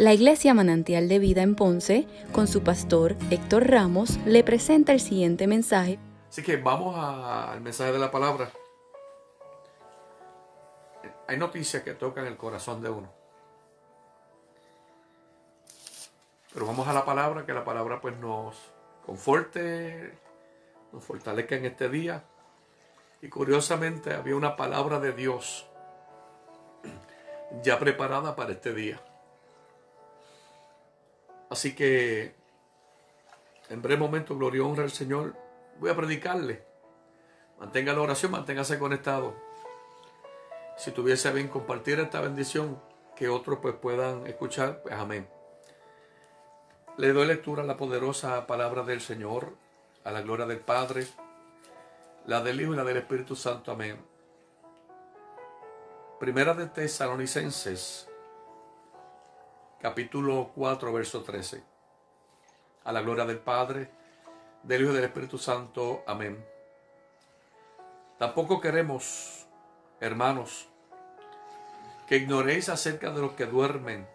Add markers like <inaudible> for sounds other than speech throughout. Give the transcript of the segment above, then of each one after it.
La Iglesia Manantial de Vida en Ponce, con su pastor Héctor Ramos, le presenta el siguiente mensaje. Así que vamos al mensaje de la palabra. Hay noticias que tocan el corazón de uno. Pero vamos a la palabra, que la palabra pues nos conforte, nos fortalezca en este día. Y curiosamente había una palabra de Dios ya preparada para este día. Así que en breve momento, gloria y honra al Señor, voy a predicarle. Mantenga la oración, manténgase conectado. Si tuviese bien compartir esta bendición, que otros pues puedan escuchar, pues amén. Le doy lectura a la poderosa palabra del Señor, a la gloria del Padre, la del Hijo y la del Espíritu Santo. Amén. Primera de Tesalonicenses, capítulo 4, verso 13. A la gloria del Padre, del Hijo y del Espíritu Santo. Amén. Tampoco queremos, hermanos, que ignoréis acerca de los que duermen,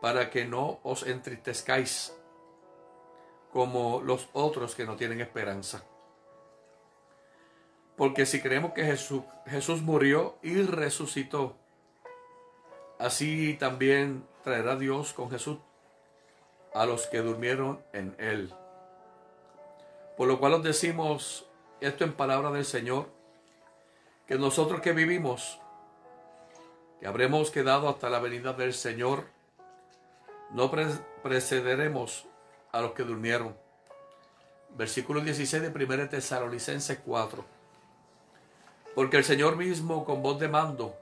para que no os entristezcáis como los otros que no tienen esperanza. Porque si creemos que Jesús, Jesús murió y resucitó, Así también traerá Dios con Jesús a los que durmieron en él. Por lo cual os decimos esto en palabra del Señor, que nosotros que vivimos, que habremos quedado hasta la venida del Señor, no precederemos a los que durmieron. Versículo 16 de 1 Tesalonicenses 4. Porque el Señor mismo con voz de mando,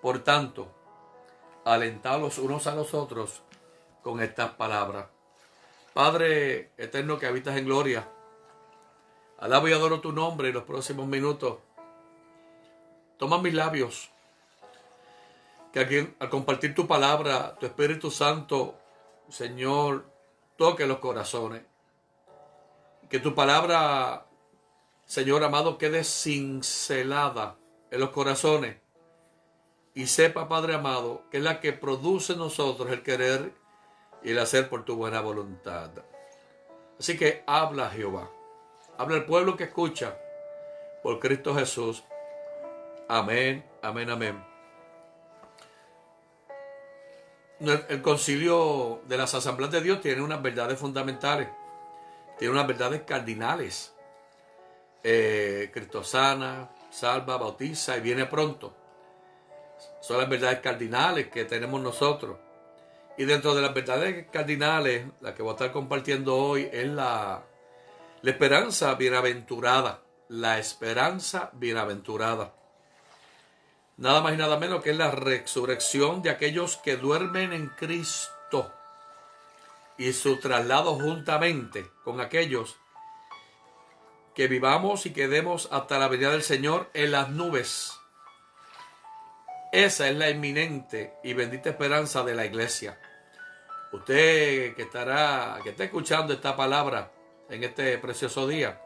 por tanto, alentados unos a los otros con estas palabras. Padre eterno que habitas en gloria, alabo y adoro tu nombre en los próximos minutos. Toma mis labios, que al compartir tu palabra, tu Espíritu Santo, Señor, toque los corazones. Que tu palabra, Señor amado, quede cincelada en los corazones y sepa, Padre amado, que es la que produce en nosotros el querer y el hacer por tu buena voluntad. Así que habla Jehová, habla el pueblo que escucha por Cristo Jesús. Amén, amén, amén. El concilio de las asambleas de Dios tiene unas verdades fundamentales, tiene unas verdades cardinales. Eh, Cristo sana, salva, bautiza y viene pronto. Son las verdades cardinales que tenemos nosotros. Y dentro de las verdades cardinales, la que voy a estar compartiendo hoy es la, la esperanza bienaventurada. La esperanza bienaventurada. Nada más y nada menos que es la resurrección de aquellos que duermen en Cristo y su traslado juntamente con aquellos que vivamos y quedemos hasta la venida del Señor en las nubes esa es la inminente y bendita esperanza de la iglesia. Usted que estará, que está escuchando esta palabra en este precioso día,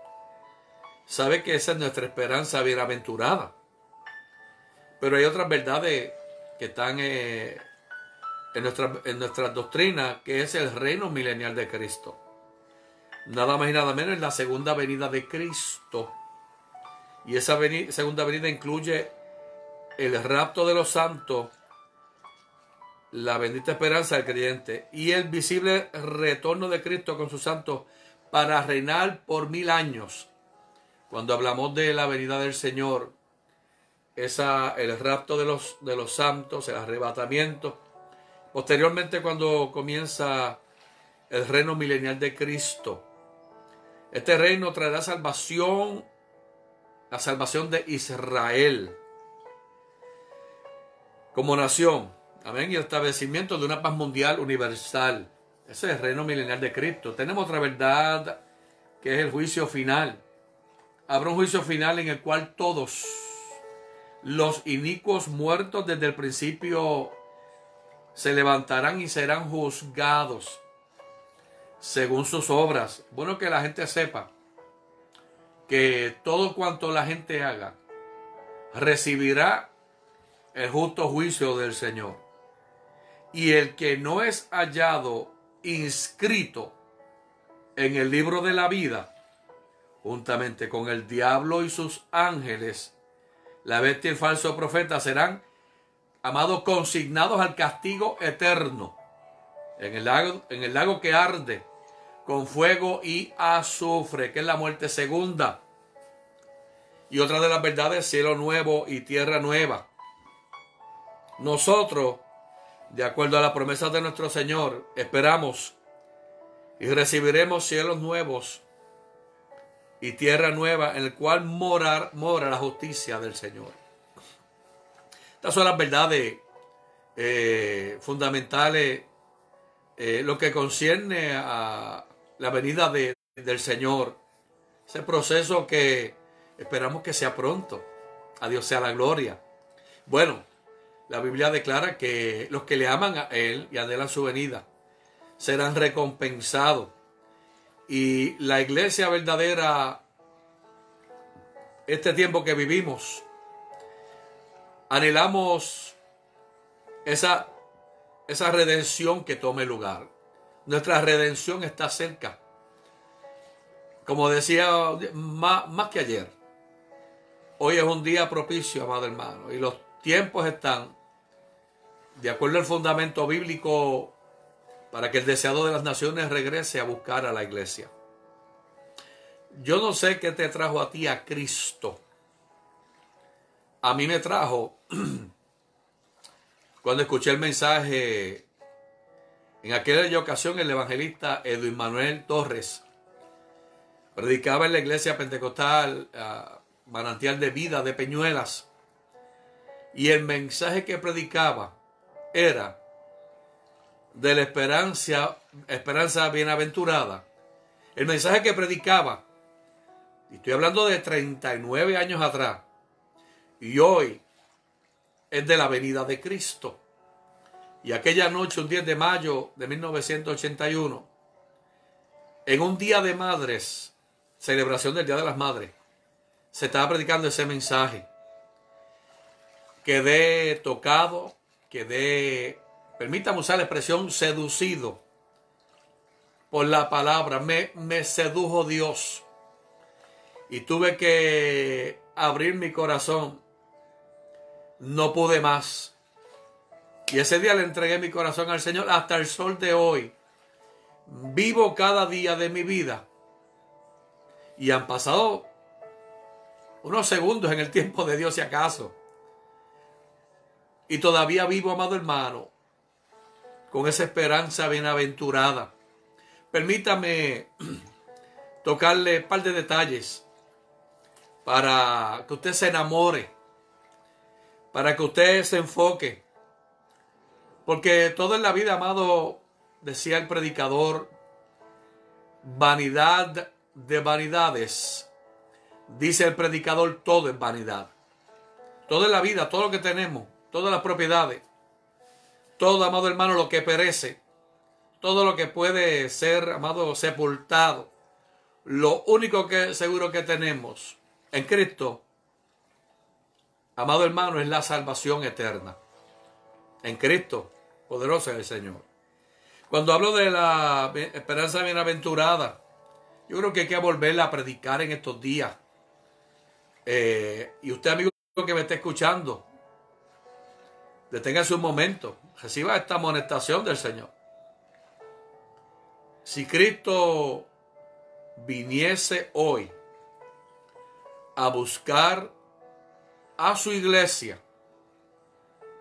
sabe que esa es nuestra esperanza bienaventurada. Pero hay otras verdades que están eh, en, nuestra, en doctrina, que es el reino milenial de Cristo. Nada más y nada menos es la segunda venida de Cristo. Y esa segunda venida incluye el rapto de los santos, la bendita esperanza del creyente y el visible retorno de Cristo con sus santos para reinar por mil años. Cuando hablamos de la venida del Señor, esa, el rapto de los, de los santos, el arrebatamiento. Posteriormente, cuando comienza el reino milenial de Cristo, este reino traerá salvación, la salvación de Israel como nación, Amén. Y el establecimiento de una paz mundial universal. Ese es el reino milenial de Cristo. Tenemos otra verdad que es el juicio final. Habrá un juicio final en el cual todos los inicuos muertos desde el principio se levantarán y serán juzgados según sus obras. Bueno que la gente sepa que todo cuanto la gente haga recibirá el justo juicio del Señor. Y el que no es hallado inscrito en el libro de la vida, juntamente con el diablo y sus ángeles, la bestia y el falso profeta serán, amados, consignados al castigo eterno en el lago, en el lago que arde con fuego y azufre, que es la muerte segunda. Y otra de las verdades, cielo nuevo y tierra nueva. Nosotros, de acuerdo a la promesa de nuestro Señor, esperamos y recibiremos cielos nuevos y tierra nueva en el cual morar, mora la justicia del Señor. Estas son las verdades eh, fundamentales, eh, lo que concierne a la venida de, del Señor. Ese proceso que esperamos que sea pronto. A Dios sea la gloria. Bueno, la Biblia declara que los que le aman a Él y anhelan su venida serán recompensados. Y la iglesia verdadera, este tiempo que vivimos, anhelamos esa, esa redención que tome lugar. Nuestra redención está cerca. Como decía más, más, que ayer, hoy es un día propicio, amado hermano, y los tiempos están, de acuerdo al fundamento bíblico, para que el deseado de las naciones regrese a buscar a la iglesia. Yo no sé qué te trajo a ti a Cristo. A mí me trajo, <clears throat> cuando escuché el mensaje en aquella ocasión el evangelista Edwin Manuel Torres predicaba en la iglesia pentecostal uh, manantial de vida de Peñuelas y el mensaje que predicaba era de la esperanza, esperanza bienaventurada. El mensaje que predicaba, y estoy hablando de 39 años atrás, y hoy es de la venida de Cristo. Y aquella noche, un 10 de mayo de 1981, en un día de madres, celebración del Día de las Madres, se estaba predicando ese mensaje. Quedé tocado, quedé, permítame usar la expresión, seducido por la palabra. Me, me sedujo Dios. Y tuve que abrir mi corazón. No pude más y ese día le entregué mi corazón al Señor hasta el sol de hoy. Vivo cada día de mi vida. Y han pasado unos segundos en el tiempo de Dios, si acaso. Y todavía vivo, amado hermano, con esa esperanza bienaventurada. Permítame <clears throat> tocarle un par de detalles para que usted se enamore, para que usted se enfoque porque todo en la vida, amado, decía el predicador, vanidad de vanidades. Dice el predicador, todo es vanidad. Todo en la vida, todo lo que tenemos, todas las propiedades, todo, amado hermano, lo que perece, todo lo que puede ser, amado, sepultado. Lo único que seguro que tenemos en Cristo, amado hermano, es la salvación eterna en Cristo. Poderoso es el Señor. Cuando hablo de la esperanza bienaventurada, yo creo que hay que volverla a predicar en estos días. Eh, y usted, amigo que me está escuchando, deténgase un momento, reciba esta amonestación del Señor. Si Cristo viniese hoy a buscar a su iglesia,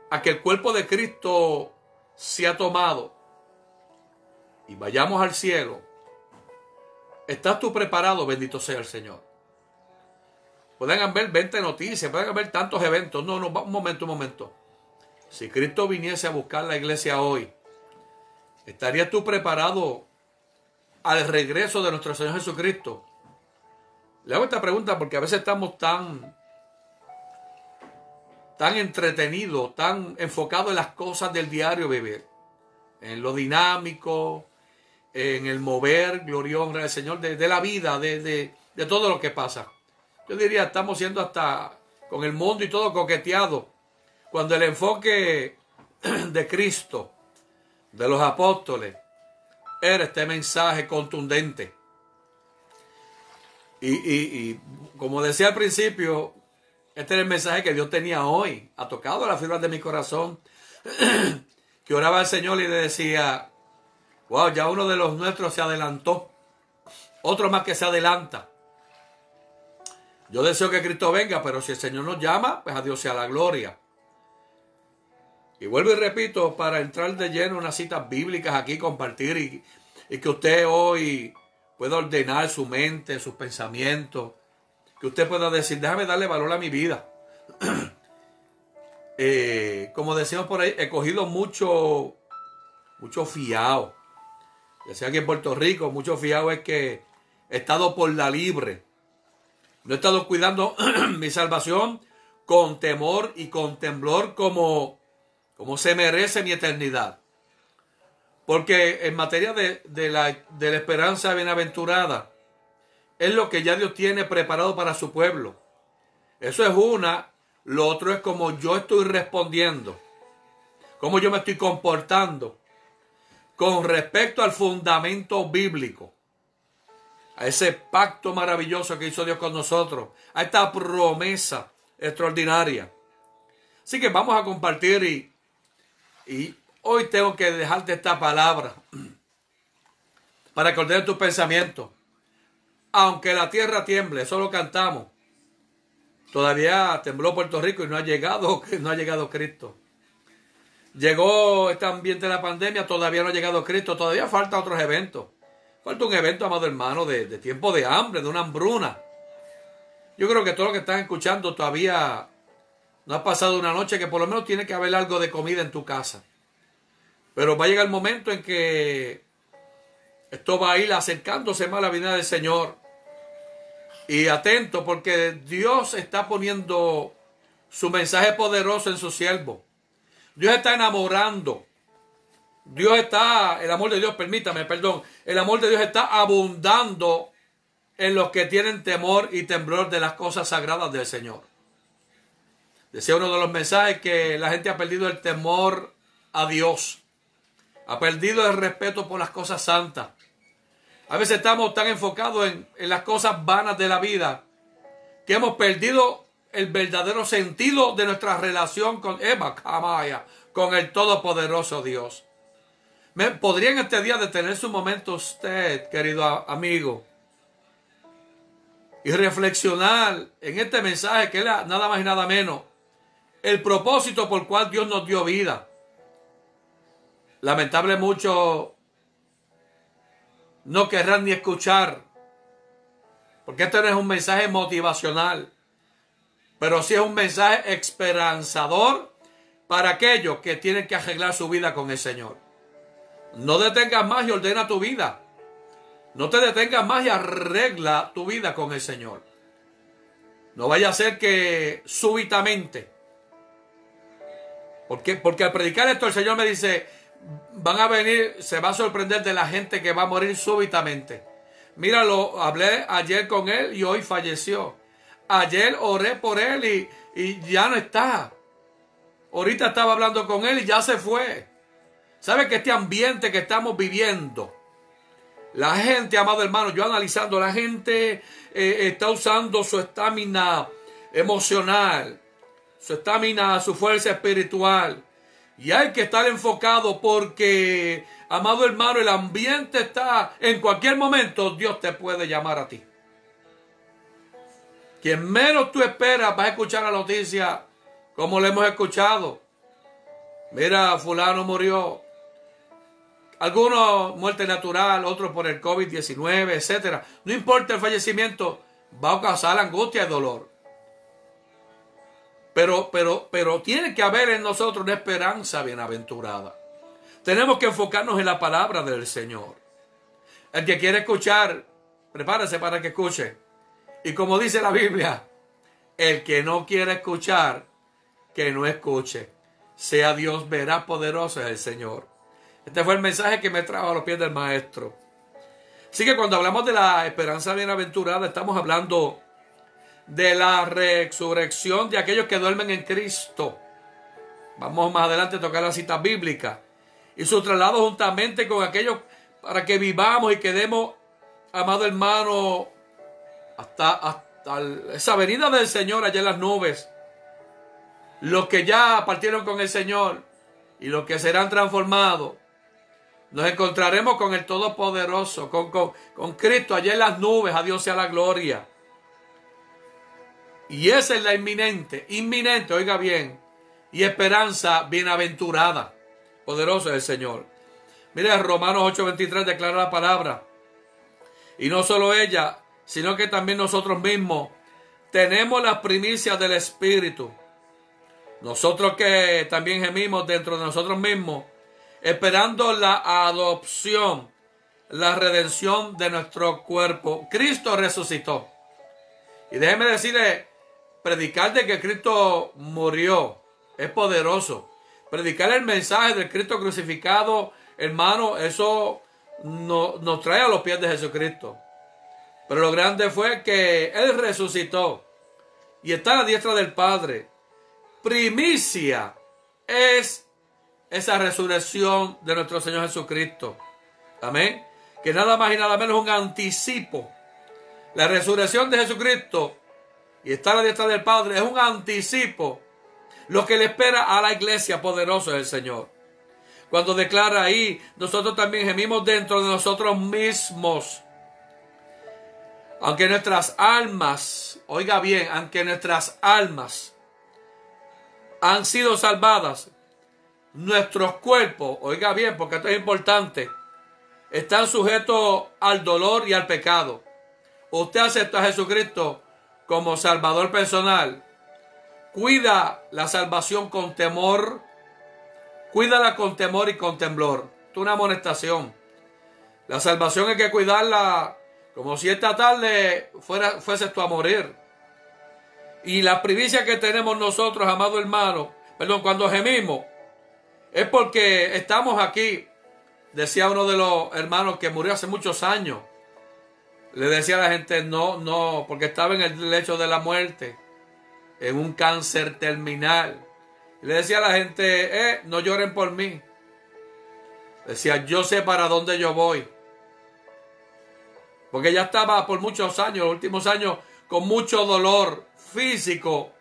a que el cuerpo de Cristo se ha tomado y vayamos al cielo, ¿estás tú preparado? Bendito sea el Señor. Pueden haber 20 noticias, pueden haber tantos eventos. No, no, un momento, un momento. Si Cristo viniese a buscar la iglesia hoy, ¿estarías tú preparado al regreso de nuestro Señor Jesucristo? Le hago esta pregunta porque a veces estamos tan tan entretenidos, tan enfocados en las cosas del diario vivir, en lo dinámico, en el mover, gloria honra del Señor, de, la vida, de, de, todo lo que pasa. Yo diría, estamos siendo hasta con el mundo y todo coqueteado, cuando el enfoque <clears throat> de Cristo, de los apóstoles, era este mensaje contundente. Y, y, como decía al principio, este es el mensaje que Dios tenía hoy. Ha tocado las fibras de mi corazón. <clears throat> que oraba al Señor y le decía, wow, ya uno de los nuestros se adelantó. Otro más que se adelanta. Yo deseo que Cristo venga, pero si el Señor nos llama, pues a Dios sea la gloria. Y vuelvo y repito, para entrar de lleno en unas citas bíblicas aquí, compartir y, y que usted hoy pueda ordenar su mente, sus pensamientos, que usted pueda decir, déjame darle valor a mi vida. <clears throat> Eh, como decimos por ahí, he cogido mucho, mucho fiado. Decía aquí en Puerto Rico, mucho fiado es que he estado por la libre. No he estado cuidando <clears throat> mi salvación con temor y con temblor como, como se merece mi eternidad. Porque en materia de, la, de la esperanza bienaventurada, es lo que ya Dios tiene preparado para su pueblo. Eso es una. Lo otro es como yo estoy respondiendo, cómo yo me estoy comportando con respecto al fundamento bíblico, a ese pacto maravilloso que hizo Dios con nosotros, a esta promesa extraordinaria. Así que vamos a compartir y, y hoy tengo que dejarte esta palabra para que ordenes tus pensamientos aunque la tierra tiemble, eso lo cantamos. Todavía tembló Puerto Rico y no ha llegado, <laughs> no ha llegado Cristo. Llegó este ambiente de la pandemia, todavía no ha llegado Cristo, todavía falta otros eventos. Falta un evento, amado hermano, de, de tiempo de hambre, de una hambruna. Yo creo que todo lo que están escuchando todavía no ha pasado una noche que por lo menos tiene que haber algo de comida en tu casa. Pero va a llegar el momento en que esto va a ir acercándose más a la vida del Señor. Y atento porque Dios está poniendo su mensaje poderoso en su siervo. Dios está enamorando. Dios está, el amor de Dios, permítame, perdón, el amor de Dios está abundando en los que tienen temor y temblor de las cosas sagradas del Señor. Decía uno de los mensajes que la gente ha perdido el temor a Dios, ha perdido el respeto por las cosas santas, a veces estamos tan enfocados en, las cosas vanas de la vida que hemos perdido el verdadero sentido de nuestra relación con Eva Kamaya, con el Todopoderoso Dios. ¿Me podría en este día detener su momento usted, querido amigo, y reflexionar en este mensaje que era nada más y nada menos el propósito por cual Dios nos dio vida? Lamentable mucho no querrán ni escuchar. Porque esto no es un mensaje motivacional, pero sí es un mensaje esperanzador para aquellos que tienen que arreglar su vida con el Señor. No detengas más y ordena tu vida. No te detengas más y arregla tu vida con el Señor. No vaya a ser que súbitamente, porque, porque al predicar esto el Señor me dice, van a venir, se va a sorprender de la gente que va a morir súbitamente. Míralo, hablé ayer con él y hoy falleció. Ayer oré por él y, y ya no está. Ahorita estaba hablando con él y ya se fue. ¿Sabe que este ambiente que estamos viviendo? La gente, amado hermano, yo analizando, la gente eh, está usando su estamina emocional, su estamina, su fuerza espiritual y hay que estar enfocado porque, amado hermano, el ambiente está, en cualquier momento Dios te puede llamar a ti. Quien menos tú esperas va a escuchar la noticia como le hemos escuchado. Mira, fulano murió. Algunos muerte natural, otros por el COVID-19, etc. No importa el fallecimiento, va a causar angustia y dolor. Pero, pero, pero tiene que haber en nosotros una esperanza bienaventurada. Tenemos que enfocarnos en la palabra del Señor. El que quiere escuchar, prepárese para que escuche. Y como dice la Biblia, el que no quiere escuchar, que no escuche. Sea Dios verá poderoso es el Señor. Este fue el mensaje que me trajo a los pies del Maestro. Así que cuando hablamos de la esperanza bienaventurada, estamos hablando de la resurrección de aquellos que duermen en Cristo. Vamos más adelante a tocar la cita bíblica. Y su traslado juntamente con aquellos para que vivamos y quedemos, amado hermano, hasta, hasta esa venida del Señor allá en las nubes. Los que ya partieron con el Señor y los que serán transformados. Nos encontraremos con el Todopoderoso, con, con, con Cristo allá en las nubes. A Dios sea la gloria. Y esa es la inminente, inminente, oiga bien, y esperanza bienaventurada. Poderoso es el Señor. Mire, Romanos 8:23 declara la palabra. Y no solo ella, sino que también nosotros mismos tenemos las primicias del Espíritu. Nosotros que también gemimos dentro de nosotros mismos, esperando la adopción, la redención de nuestro cuerpo. Cristo resucitó. Y déjeme decirle, predicar de que Cristo murió es poderoso. Predicar el mensaje del Cristo crucificado, hermano, eso nos trae a los pies de Jesucristo. Pero lo grande fue que Él resucitó y está a la diestra del Padre. Primicia es esa resurrección de nuestro Señor Jesucristo. Amén. Que nada más y nada menos un anticipo. La resurrección de Jesucristo y está a la diestra del Padre es un anticipo. Lo que le espera a la iglesia poderosa del Señor. Cuando declara ahí, nosotros también gemimos dentro de nosotros mismos. Aunque nuestras almas, oiga bien, aunque nuestras almas han sido salvadas, nuestros cuerpos, oiga bien, porque esto es importante, están sujetos al dolor y al pecado. Usted acepta a Jesucristo como Salvador personal, cuida la salvación con temor, cuídala con temor y con temblor. Es una amonestación. La salvación hay que cuidarla como si esta tarde fuera, fuese tú a morir. Y la primicia que tenemos nosotros, amado hermano, perdón, cuando gemimos, es porque estamos aquí, decía uno de los hermanos que murió hace muchos años, le decía a la gente, no, no, porque estaba en el lecho de la muerte, en un cáncer terminal. Le decía a la gente, eh, no lloren por mí. Decía, yo sé para dónde yo voy. Porque ya estaba por muchos años, los últimos años, con mucho dolor físico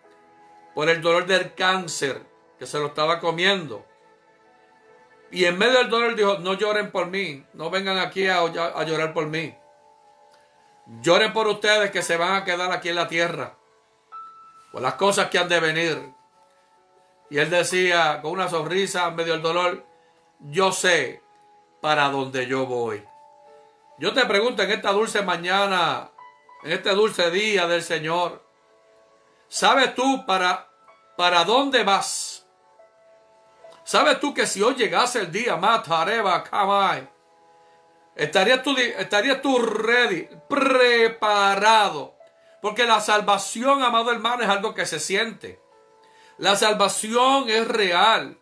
por el dolor del cáncer que se lo estaba comiendo. Y en medio del dolor dijo, no lloren por mí, no vengan aquí a, a llorar por mí. Lloren por ustedes que se van a quedar aquí en la tierra. Por las cosas que han de venir. Y él decía con una sonrisa medio del dolor, yo sé para dónde yo voy. Yo te pregunto en esta dulce mañana, en este dulce día del Señor, ¿sabes tú para, para dónde vas? ¿Sabes tú que si hoy llegase el día, Matareba, Kamai, ¿Estarías tú, estarías tú ready, preparado? Porque la salvación, amado hermano, es algo que se siente. La salvación es real.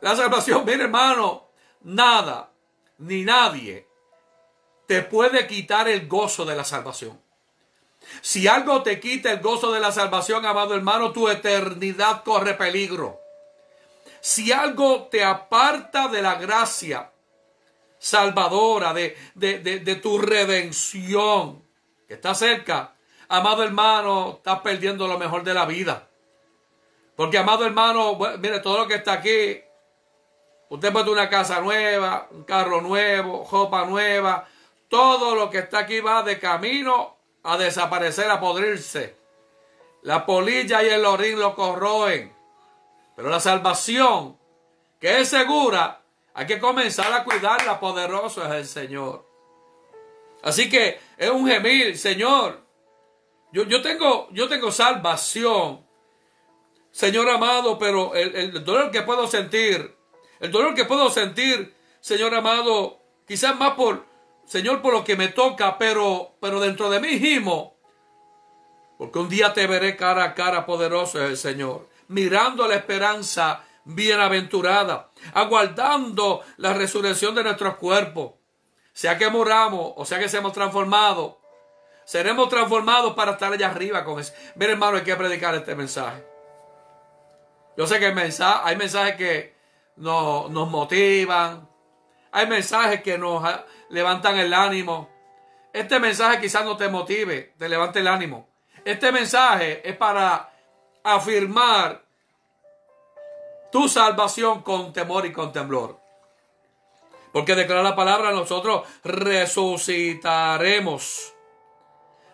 La salvación, mire hermano, nada ni nadie te puede quitar el gozo de la salvación. Si algo te quita el gozo de la salvación, amado hermano, tu eternidad corre peligro. Si algo te aparta de la gracia, salvadora, de, de, tu redención, que está cerca. Amado hermano, estás perdiendo lo mejor de la vida. Porque, amado hermano, mire, todo lo que está aquí, usted puede una casa nueva, un carro nuevo, ropa nueva, todo lo que está aquí va de camino a desaparecer, a podrirse. La polilla y el orín lo corroen. Pero la salvación, que es segura, hay que comenzar a cuidarla, poderoso es el Señor. Así que es un gemir, Señor. Yo, yo, tengo, yo tengo salvación, Señor amado, pero el, el dolor que puedo sentir, el dolor que puedo sentir, Señor amado, quizás más por, Señor, por lo que me toca, pero, pero dentro de mí gimo, porque un día te veré cara a cara, poderoso es el Señor, mirando la esperanza bienaventurada, aguardando la resurrección de nuestros cuerpos. Sea que moramos o sea que seamos transformados, seremos transformados para estar allá arriba con eso. Mira, hermano, hay que predicar este mensaje. Yo sé que hay mensajes, hay mensajes que nos, nos motivan, hay mensajes que nos levantan el ánimo. Este mensaje quizás no te motive, te levante el ánimo. Este mensaje es para afirmar tu salvación con temor y con temblor. Porque declara la palabra, nosotros resucitaremos.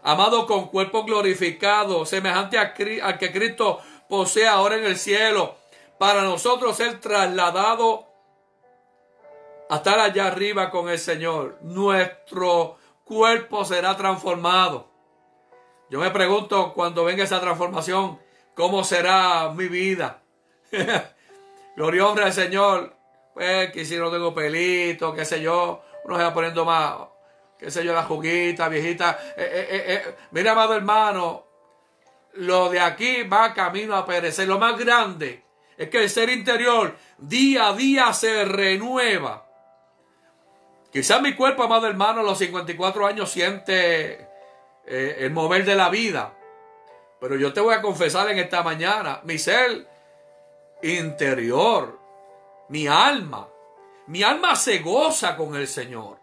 Amado con cuerpo glorificado, semejante al que Cristo posee ahora en el cielo, para nosotros ser trasladado a estar allá arriba con el Señor. Nuestro cuerpo será transformado. Yo me pregunto cuando venga esa transformación, ¿cómo será mi vida? <laughs> Gloria hombre al Señor. Pues que si no tengo pelito, qué sé yo, uno se va poniendo más, qué sé yo, la juguita, viejita. Eh, eh, eh, mira, amado hermano, lo de aquí va camino a perecer. Lo más grande es que el ser interior día a día se renueva. Quizás mi cuerpo, amado hermano, a los 54 años siente el mover de la vida. Pero yo te voy a confesar en esta mañana, mi ser interior, mi alma, mi alma se goza con el Señor.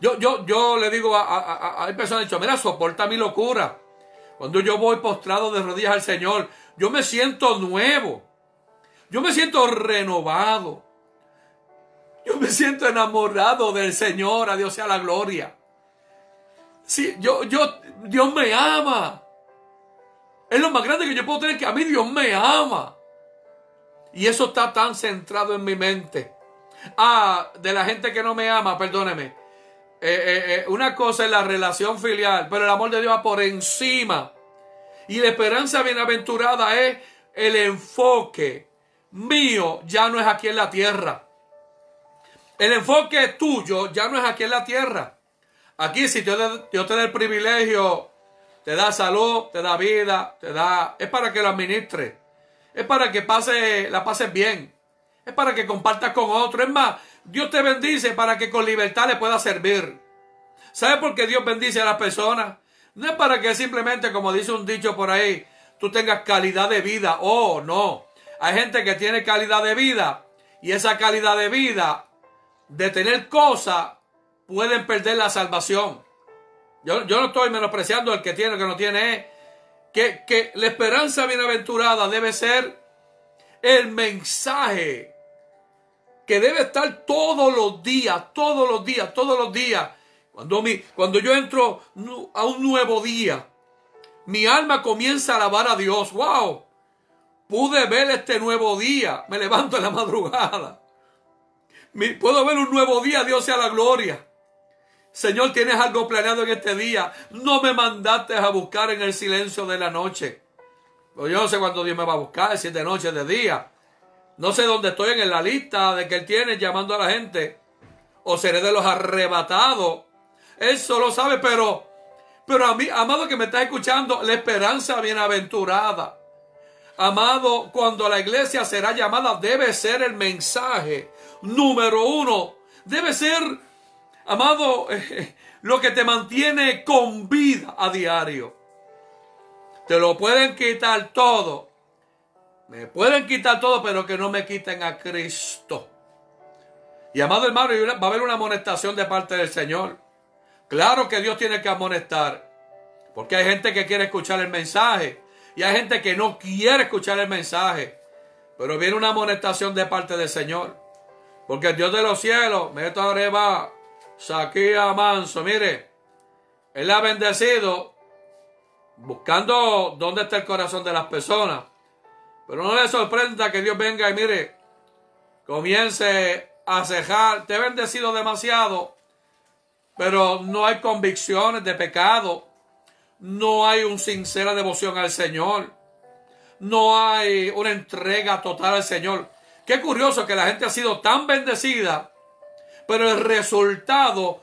Yo, yo, yo le digo a, a, hay personas que mira, soporta mi locura. Cuando yo voy postrado de rodillas al Señor, yo me siento nuevo. Yo me siento renovado. Yo me siento enamorado del Señor. A Dios sea la gloria. Sí, yo, yo, Dios me ama. Es lo más grande que yo puedo tener que a mí Dios me ama. Y eso está tan centrado en mi mente. Ah, de la gente que no me ama, perdóneme. Eh, eh, eh, una cosa es la relación filial, pero el amor de Dios va por encima. Y la esperanza bienaventurada es el enfoque mío, ya no es aquí en la tierra. El enfoque tuyo ya no es aquí en la tierra. Aquí si Dios te da el privilegio, te da salud, te da vida, te da... Es para que lo administre. Es para que pase, la pases bien. Es para que compartas con otro. Es más, Dios te bendice para que con libertad le pueda servir. ¿Sabes por qué Dios bendice a las personas? No es para que simplemente, como dice un dicho por ahí, tú tengas calidad de vida. Oh, no. Hay gente que tiene calidad de vida y esa calidad de vida, de tener cosas, pueden perder la salvación. Yo, yo no estoy menospreciando el que tiene o que no tiene que, la esperanza bienaventurada debe ser el mensaje que debe estar todos los días, todos los días, todos los días. Cuando, mi, cuando yo entro a un nuevo día, mi alma comienza a alabar a Dios. ¡Wow! Pude ver este nuevo día. Me levanto en la madrugada. puedo ver un nuevo día. Dios sea la gloria. Señor, tienes algo planeado en este día. No me mandaste a buscar en el silencio de la noche. Pues yo no sé cuándo Dios me va a buscar, si es de noche, de día. No sé dónde estoy en la lista de que Él tiene llamando a la gente. O seré de los arrebatados. Él solo sabe, pero, pero a mí, amado que me está escuchando, la esperanza bienaventurada. Amado, cuando la iglesia será llamada, debe ser el mensaje número uno. Debe ser Amado, lo que te mantiene con vida a diario. Te lo pueden quitar todo. Me pueden quitar todo, pero que no me quiten a Cristo. Y amado hermano, va a haber una amonestación de parte del Señor. Claro que Dios tiene que amonestar. Porque hay gente que quiere escuchar el mensaje. Y hay gente que no quiere escuchar el mensaje. Pero viene una amonestación de parte del Señor. Porque el Dios de los cielos, me arriba Saquía Manso, mire, él ha bendecido buscando dónde está el corazón de las personas. Pero no le sorprenda que Dios venga y mire, comience a cejar. Te he bendecido demasiado, pero no hay convicciones de pecado. No hay una sincera devoción al Señor. no hay una entrega total al Señor. Qué curioso que la gente ha sido tan bendecida, pero el resultado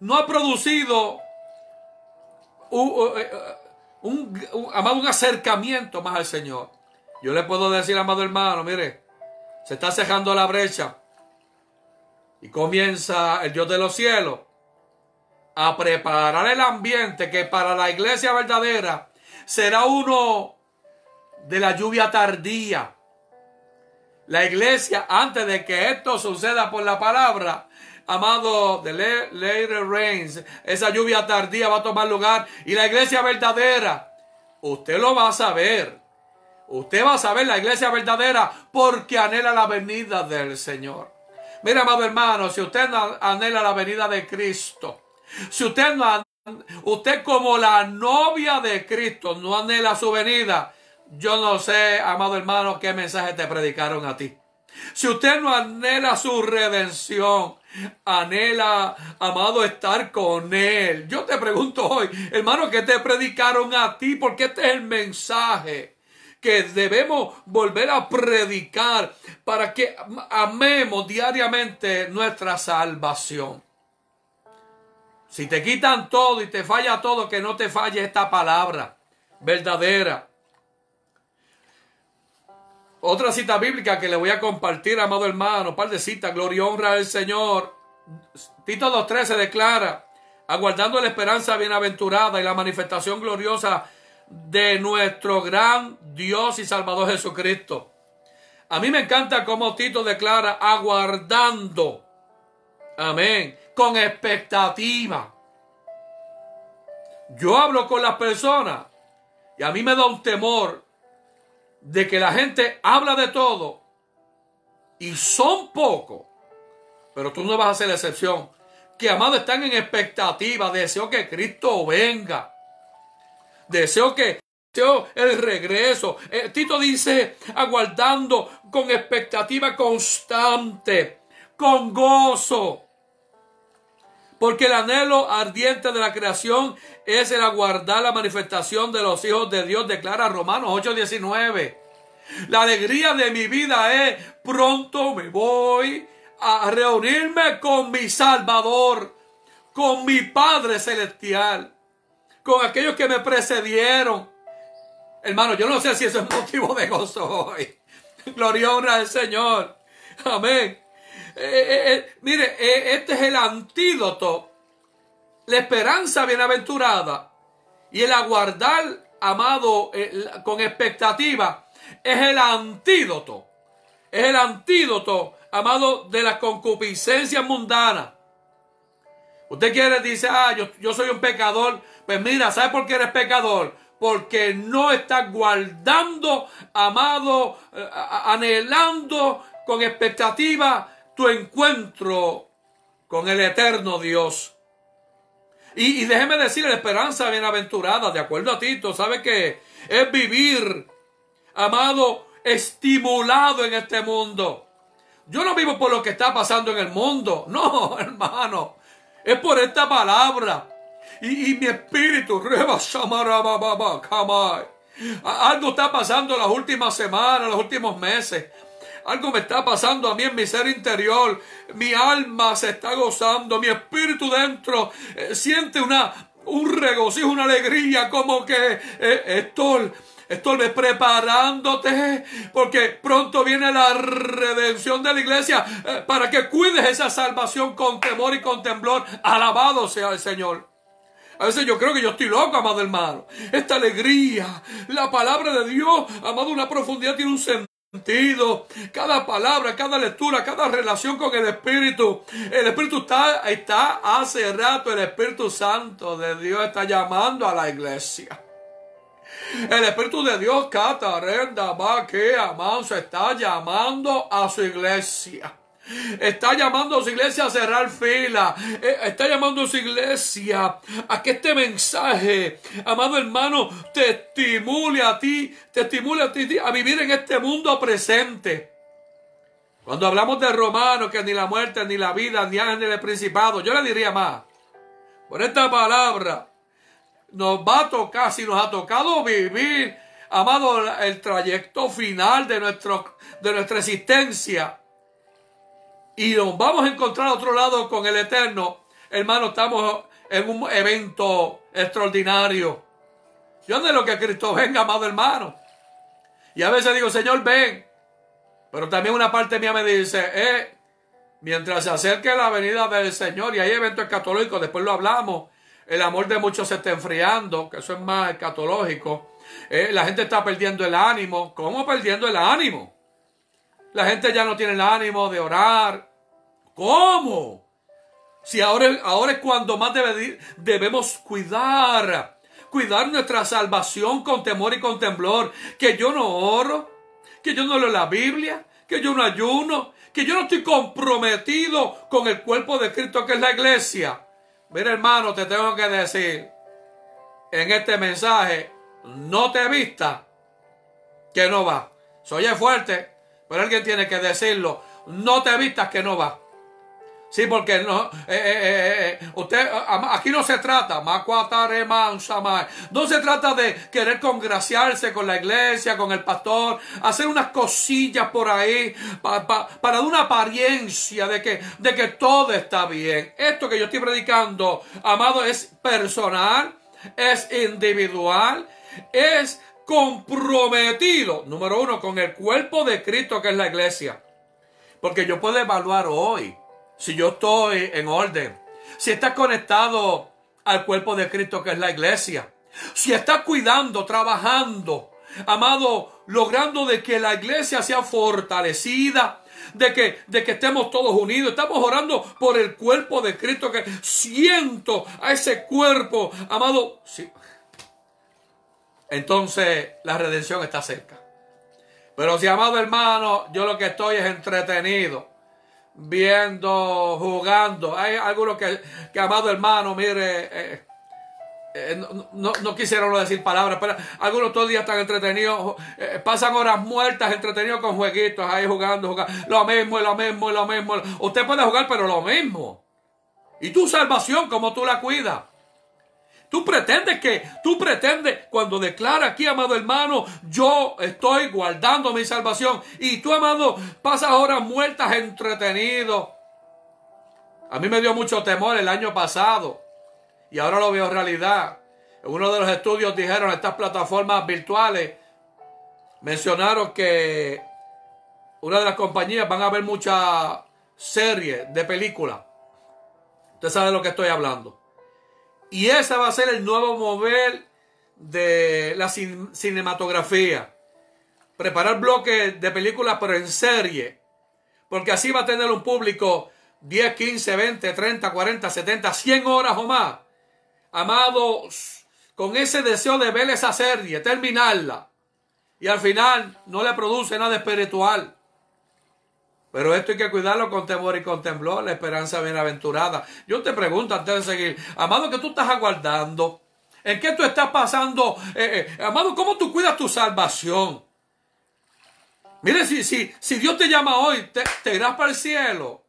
no ha producido un, eh, amado, un acercamiento más al Señor. Yo le puedo decir, amado hermano, mire, se está cejando la brecha y comienza el Dios de los cielos a preparar el ambiente que para la iglesia verdadera será uno de la lluvia tardía. La iglesia, antes de que esto suceda por la palabra, amado, de later rains, esa lluvia tardía va a tomar lugar y la iglesia verdadera, usted lo va a saber. Usted va a saber la iglesia verdadera porque anhela la venida del Señor. Mira, amado hermano, si usted no anhela la venida de Cristo, si usted no usted como la novia de Cristo no anhela su venida, yo no sé, amado hermano, qué mensaje te predicaron a ti. Si usted no anhela su redención, anhela, amado, estar con Él. Yo te pregunto hoy, hermano, ¿qué te predicaron a ti? Porque este es el mensaje que debemos volver a predicar para que amemos diariamente nuestra salvación. Si te quitan todo y te falla todo, que no te falle esta palabra verdadera. Otra cita bíblica que le voy a compartir, amado hermano, par de citas, gloria y honra al Señor. Tito 2.13 declara, aguardando la esperanza bienaventurada y la manifestación gloriosa de nuestro gran Dios y Salvador Jesucristo. A mí me encanta cómo Tito declara, aguardando, amén, con expectativa. Yo hablo con las personas y a mí me da un temor de que la gente habla de todo y son pocos, pero tú no vas a ser la excepción, que amados están en expectativa, deseo que Cristo venga, deseo que deseo el regreso. Eh, Tito dice, aguardando con expectativa constante, con gozo. Porque el anhelo ardiente de la creación es el aguardar la manifestación de los hijos de Dios, declara Romanos 8:19. La alegría de mi vida es pronto me voy a reunirme con mi Salvador, con mi Padre Celestial, con aquellos que me precedieron. Hermano, yo no sé si eso es motivo de gozo hoy. <laughs> Gloria honra al Señor. Amén. Eh, eh, eh, mire, este es el antídoto, la esperanza bienaventurada y el aguardar, amado, con expectativa, es el antídoto, es el antídoto, amado, de las concupiscencias mundanas. Usted quiere, dice, ah, yo, yo soy un pecador. Pues mira, ¿sabe por qué eres pecador? Porque no estás guardando, amado, anhelando con expectativa tu encuentro con el eterno Dios. Y, déjeme decir, la esperanza bienaventurada, de acuerdo a Tito, ¿sabe que Es vivir, amado, estimulado en este mundo. Yo no vivo por lo que está pasando en el mundo, <laughs> no, hermano, es por esta palabra. Y, mi espíritu, algo está pasando en las últimas semanas, los últimos meses. Algo me está pasando a mí en mi ser interior. Mi alma se está gozando. Mi espíritu dentro eh, siente una, un regocijo, una alegría. Como que eh, estoy, estoy preparándote. Porque pronto viene la redención de la iglesia. Eh, para que cuides esa salvación con temor y con temblor. Alabado sea el Señor. A veces yo creo que yo estoy loco, amado hermano. Esta alegría, la palabra de Dios, amado, una profundidad tiene un sentido sentido, cada palabra, cada lectura, cada relación con el Espíritu. El Espíritu está, está hace rato, el Espíritu Santo de Dios está llamando a la iglesia. El Espíritu de Dios, Catarenda, va que Amanso, está llamando a su iglesia. Está llamando a su iglesia a cerrar fila. Eh, está llamando a su iglesia a que este mensaje, amado hermano, te estimule a ti, te estimule a ti a vivir en este mundo presente. Cuando hablamos de romanos, que ni la muerte, ni la vida, ni ángeles el principado, yo le diría más. Por esta palabra nos va a tocar, si nos ha tocado vivir, amado, el trayecto final de, nuestro, de nuestra existencia y vamos a encontrar otro lado con el Eterno, hermano, estamos en un evento extraordinario. Yo de lo que Cristo venga, amado hermano. Y a veces digo, Señor, ven. Pero también una parte mía me dice, eh, mientras se acerque la venida del Señor y hay eventos escatológicos, después lo hablamos, el amor de muchos se está enfriando, que eso es más escatológico. Eh, la gente está perdiendo el ánimo. ¿Cómo perdiendo el ánimo? La gente ya no tiene el ánimo de orar. ¿Cómo? Si ahora, ahora es cuando más debemos cuidar, cuidar nuestra salvación con temor y con temblor. Que yo no oro, que yo no leo la Biblia, que yo no ayuno, que yo no estoy comprometido con el cuerpo de Cristo que es la iglesia. Mira hermano, te tengo que decir en este mensaje, no te vista que no va. Soy fuerte, pero alguien tiene que decirlo. No te vistas que no va. Sí, porque no, eh, eh, eh, usted, aquí no se trata, no se trata de querer congraciarse con la iglesia, con el pastor, hacer unas cosillas por ahí para dar una apariencia de que, de que todo está bien. Esto que yo estoy predicando, amado, es personal, es individual, es comprometido, número uno, con el cuerpo de Cristo que es la iglesia. Porque yo puedo evaluar hoy si yo estoy en orden, si estás conectado al cuerpo de Cristo que es la iglesia, si estás cuidando, trabajando, amado, logrando de que la iglesia sea fortalecida, de que, de que estemos todos unidos. Estamos orando por el cuerpo de Cristo que siento a ese cuerpo, amado. Sí. Entonces la redención está cerca. Pero si, amado hermano, yo lo que estoy es entretenido viendo, jugando. Hay algunos que, que amado hermano, mire, eh, eh, no, no, quisieron decir palabras, pero algunos todo el día están entretenidos, eh, pasan horas muertas entretenidos con jueguitos, ahí jugando, jugando, lo mismo, lo mismo, lo mismo. Usted puede jugar, pero lo mismo. Y tu salvación, como tú la cuidas. Tú pretendes que, tú pretendes, cuando declara aquí, amado hermano, yo estoy guardando mi salvación. Y tú, amado, pasas horas muertas entretenido. A mí me dio mucho temor el año pasado. Y ahora lo veo realidad. En uno de los estudios dijeron estas plataformas virtuales, mencionaron que una de las compañías van a ver muchas series de películas. Usted sabe de lo que estoy hablando. Y ese va a ser el nuevo mover de la cinematografía. Preparar bloques de películas, pero en serie. Porque así va a tener un público 10, 15, 20, 30, 40, 70, 100 horas o más. Amados, con ese deseo de ver esa serie, terminarla. Y al final no le produce nada espiritual. Pero esto hay que cuidarlo con temor y con temblor, la esperanza bienaventurada. Yo te pregunto antes de seguir, amado, ¿qué tú estás aguardando? ¿En qué tú estás pasando? Eh, eh, amado, ¿cómo tú cuidas tu salvación? Mire, si, si, si Dios te llama hoy, te, te irás para el cielo.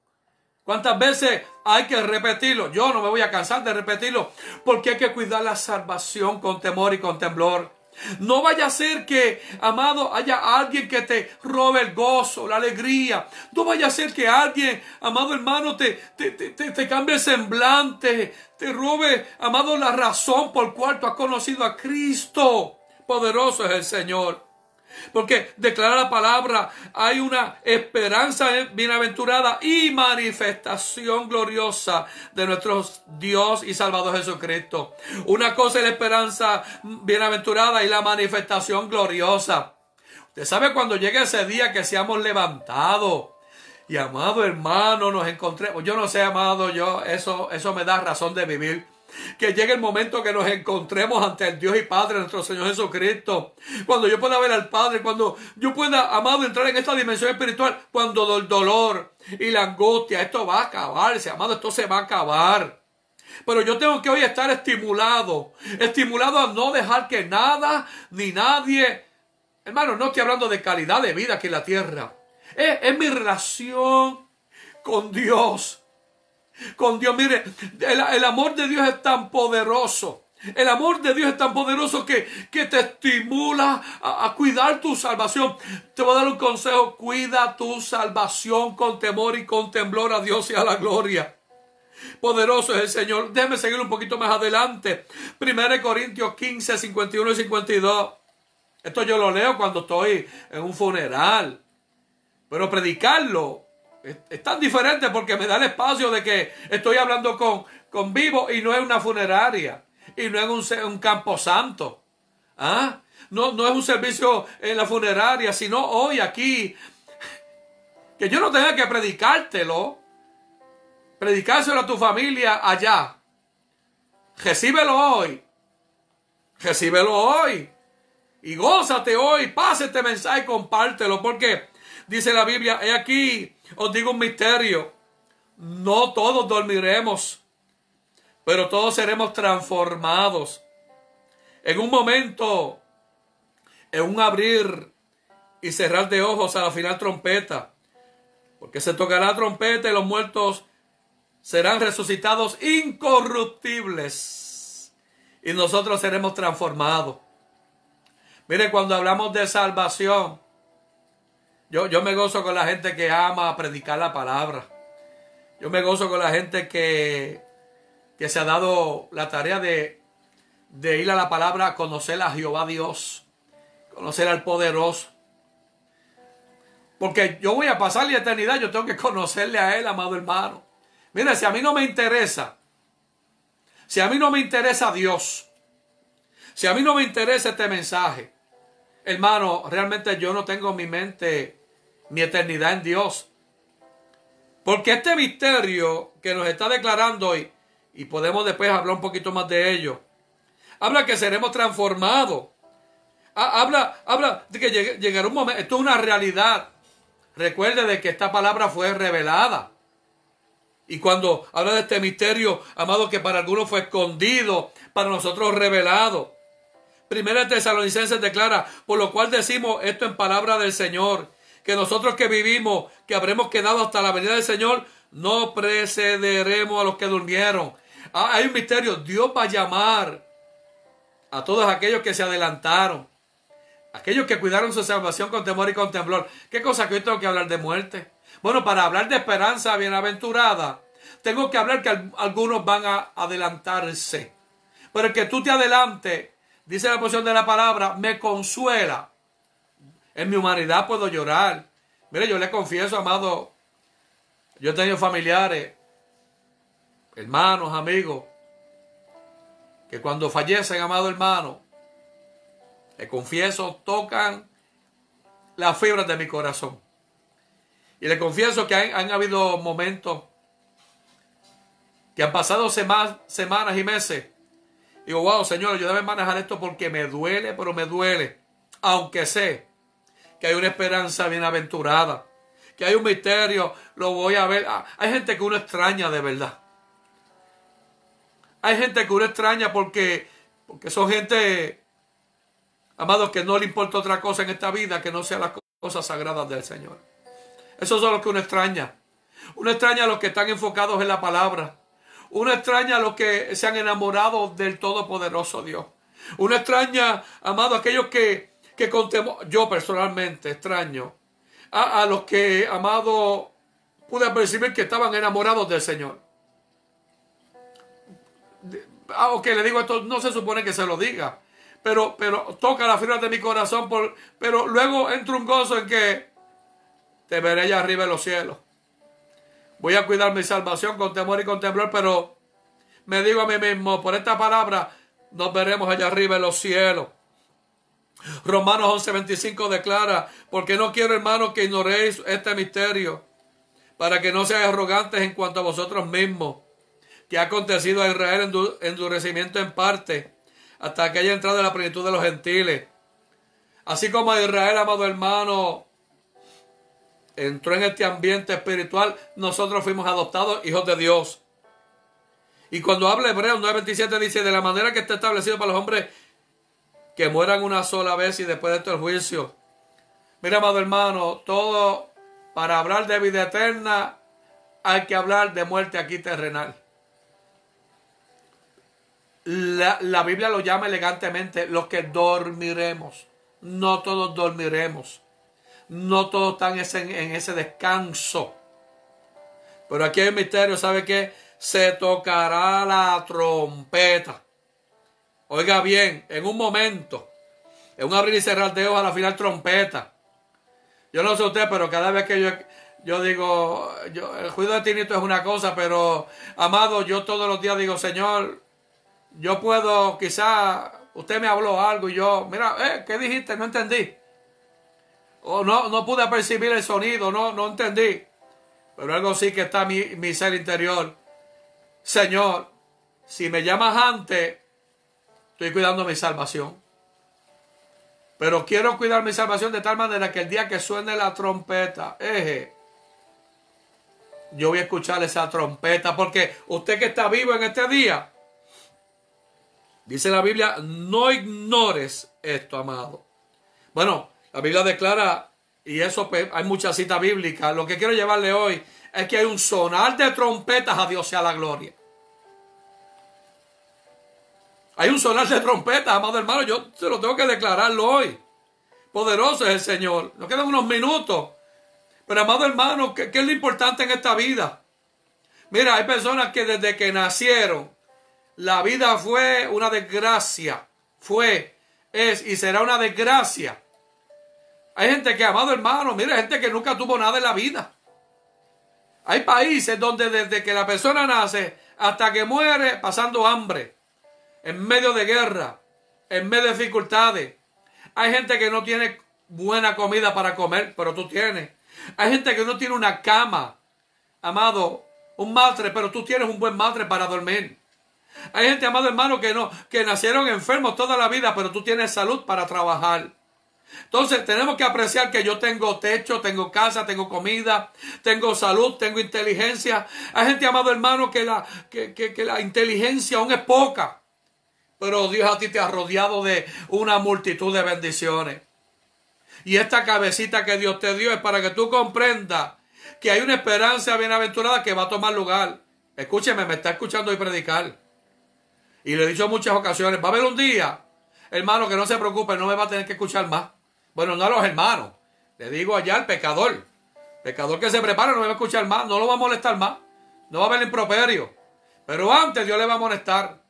¿Cuántas veces hay que repetirlo? Yo no me voy a cansar de repetirlo, porque hay que cuidar la salvación con temor y con temblor. No vaya a ser que, amado, haya alguien que te robe el gozo, la alegría. No vaya a ser que alguien, amado hermano, te, te, te, te cambie el semblante, te robe, amado, la razón por cual tú has conocido a Cristo. Poderoso es el Señor. Porque declara la palabra, hay una esperanza bienaventurada y manifestación gloriosa de nuestro Dios y Salvador Jesucristo. Una cosa es la esperanza bienaventurada y la manifestación gloriosa. Usted sabe cuando llegue ese día que seamos levantados. Y amado hermano, nos encontremos. Yo no sé, amado, yo, eso, eso me da razón de vivir. Que llegue el momento que nos encontremos ante el Dios y Padre, nuestro Señor Jesucristo. Cuando yo pueda ver al Padre, cuando yo pueda, amado, entrar en esta dimensión espiritual, cuando el dolor y la angustia, esto va a acabarse, amado, esto se va a acabar. Pero yo tengo que hoy estar estimulado, estimulado a no dejar que nada ni nadie, hermano, no estoy hablando de calidad de vida aquí en la tierra. Es, es mi relación con Dios con Dios. Mire, el, amor de Dios es tan poderoso El amor de Dios es tan poderoso que, que te estimula a, cuidar tu salvación. Te voy a dar un consejo. Cuida tu salvación con temor y con temblor a Dios y a la gloria. Poderoso es el Señor. Déjeme seguir un poquito más adelante. 1 Corintios 15, 51 y 52. Esto yo lo leo cuando estoy en un funeral. Pero predicarlo es, tan diferente porque me da el espacio de que estoy hablando con, con vivo y no es una funeraria y no es un, un campo santo. ¿Ah? No, no es un servicio en la funeraria, sino hoy aquí. Que yo no tenga que predicártelo. Predicárselo a tu familia allá. Recíbelo hoy. Recíbelo hoy. Y gózate hoy. Pase este mensaje y compártelo. Porque dice la Biblia, he aquí, os digo un misterio. No todos dormiremos pero todos seremos transformados. En un momento, en un abrir y cerrar de ojos a la final trompeta, porque se tocará trompeta y los muertos serán resucitados incorruptibles y nosotros seremos transformados. Mire, cuando hablamos de salvación, yo, yo me gozo con la gente que ama predicar la palabra. Yo me gozo con la gente que que se ha dado la tarea de, de ir a la palabra, conocer a Jehová Dios, conocer al poderoso. Porque yo voy a pasar la eternidad, yo tengo que conocerle a Él, amado hermano. Mire, si a mí no me interesa, si a mí no me interesa Dios, si a mí no me interesa este mensaje, hermano, realmente yo no tengo en mi mente mi eternidad en Dios. Porque este misterio que nos está declarando hoy y podemos después hablar un poquito más de ello. Habla que seremos transformados. Habla, habla de que llegará un momento, esto es una realidad. Recuerde de que esta palabra fue revelada. Y cuando habla de este misterio, amado, que para algunos fue escondido, para nosotros revelado. Primera Tesalonicenses declara, por lo cual decimos esto en palabra del Señor, que nosotros que vivimos, que habremos quedado hasta la venida del Señor, no precederemos a los que durmieron. Ah, hay un misterio. Dios va a llamar a todos aquellos que se adelantaron. Aquellos que cuidaron su salvación con temor y con temblor. ¿Qué cosa que hoy tengo que hablar de muerte? Bueno, para hablar de esperanza bienaventurada, tengo que hablar que algunos van a adelantarse. Pero el que tú te adelante, dice la posición de la palabra, me consuela. En mi humanidad puedo llorar. Mire, yo le confieso, amado, yo he tenido familiares hermanos, amigos, que cuando fallecen, amado hermano, le confieso, tocan las fibras de mi corazón. Y le confieso que han, habido momentos que han pasado semanas y meses. Digo, wow, Señor, yo debo manejar esto porque me duele, pero me duele. Aunque sé que hay una esperanza bienaventurada, que hay un misterio, lo voy a ver. Ah, hay gente que uno extraña de verdad. Hay gente que uno extraña porque, porque son gente, amados, que no le importa otra cosa en esta vida que no sean las cosas sagradas del Señor. Esos son los que uno extraña. Uno extraña a los que están enfocados en la palabra. Uno extraña a los que se han enamorado del Todopoderoso Dios. Uno extraña, amado, aquellos que, que yo personalmente extraño a, los que, amado, pude percibir que estaban enamorados del Señor. Ah, ok, le digo esto, no se supone que se lo diga. Pero, pero toca la fibra de mi corazón. Por, pero luego entra un gozo en que te veré allá arriba en los cielos. Voy a cuidar mi salvación con temor y con temblor, pero me digo a mí mismo, por esta palabra, nos veremos allá arriba en los cielos. Romanos 11:25 declara, porque no quiero hermanos que ignoréis este misterio, para que no seáis arrogantes en cuanto a vosotros mismos que ha acontecido a Israel endurecimiento en parte, hasta que haya entrado en la plenitud de los gentiles. Así como a Israel, amado hermano, entró en este ambiente espiritual, nosotros fuimos adoptados hijos de Dios. Y cuando habla Hebreos 9:27 dice, de la manera que está establecido para los hombres que mueran una sola vez y después de esto el juicio. Mira, amado hermano, todo para hablar de vida eterna hay que hablar de muerte aquí terrenal. La, la Biblia lo llama elegantemente los que dormiremos. No todos dormiremos. No todos están ese, en ese descanso. Pero aquí hay un misterio, ¿sabe qué? Se tocará la trompeta. Oiga bien, en un momento, en un abrir y cerrar de ojos, a la final trompeta. Yo no sé usted, pero cada vez que yo, yo digo, el juicio de Tinito es una cosa, pero amado, yo todos los días digo, Señor, yo puedo, quizá usted me habló algo y yo, mira, eh, ¿qué dijiste? No entendí. O no, no pude percibir el sonido, no, no entendí. Pero algo sí que está mi, mi ser interior. Señor, si me llamas antes, estoy cuidando mi salvación. Pero quiero cuidar mi salvación de tal manera que el día que suene la trompeta, eje, yo voy a escuchar esa trompeta. Porque usted que está vivo en este día, dice la Biblia, no ignores esto, amado. Bueno, la Biblia declara y eso pues, hay muchas citas bíblicas. Lo que quiero llevarle hoy es que hay un sonar de trompetas a Dios sea la gloria. Hay un sonar de trompetas, amado hermano. Yo se lo tengo que declararlo hoy. Poderoso es el Señor. Nos quedan unos minutos. Pero amado hermano, ¿qué, ¿qué, es lo importante en esta vida? Mira, hay personas que desde que nacieron, la vida fue una desgracia. Fue, es y será una desgracia. Hay gente que, amado hermano, mira, gente que nunca tuvo nada en la vida. Hay países donde desde que la persona nace hasta que muere pasando hambre, en medio de guerra, en medio de dificultades. Hay gente que no tiene buena comida para comer, pero tú tienes. Hay gente que no tiene una cama, amado, un matre, pero tú tienes un buen matre para dormir. Hay gente, amado hermano, que no, que nacieron enfermos toda la vida, pero tú tienes salud para trabajar. Entonces tenemos que apreciar que yo tengo techo, tengo casa, tengo comida, tengo salud, tengo inteligencia. Hay gente, amado hermano, que la, que, que, la inteligencia aún es poca. Pero Dios a ti te ha rodeado de una multitud de bendiciones. Y esta cabecita que Dios te dio es para que tú comprendas que hay una esperanza bienaventurada que va a tomar lugar. Escúcheme, me está escuchando y predicar. Y le he dicho en muchas ocasiones, va a haber un día, hermano, que no se preocupe, no me va a tener que escuchar más. Bueno, no a los hermanos. Le digo allá al pecador. Pecador que se prepara no me va a escuchar más, no lo va a molestar más. No va a haber improperio. Pero antes Dios le va a molestar.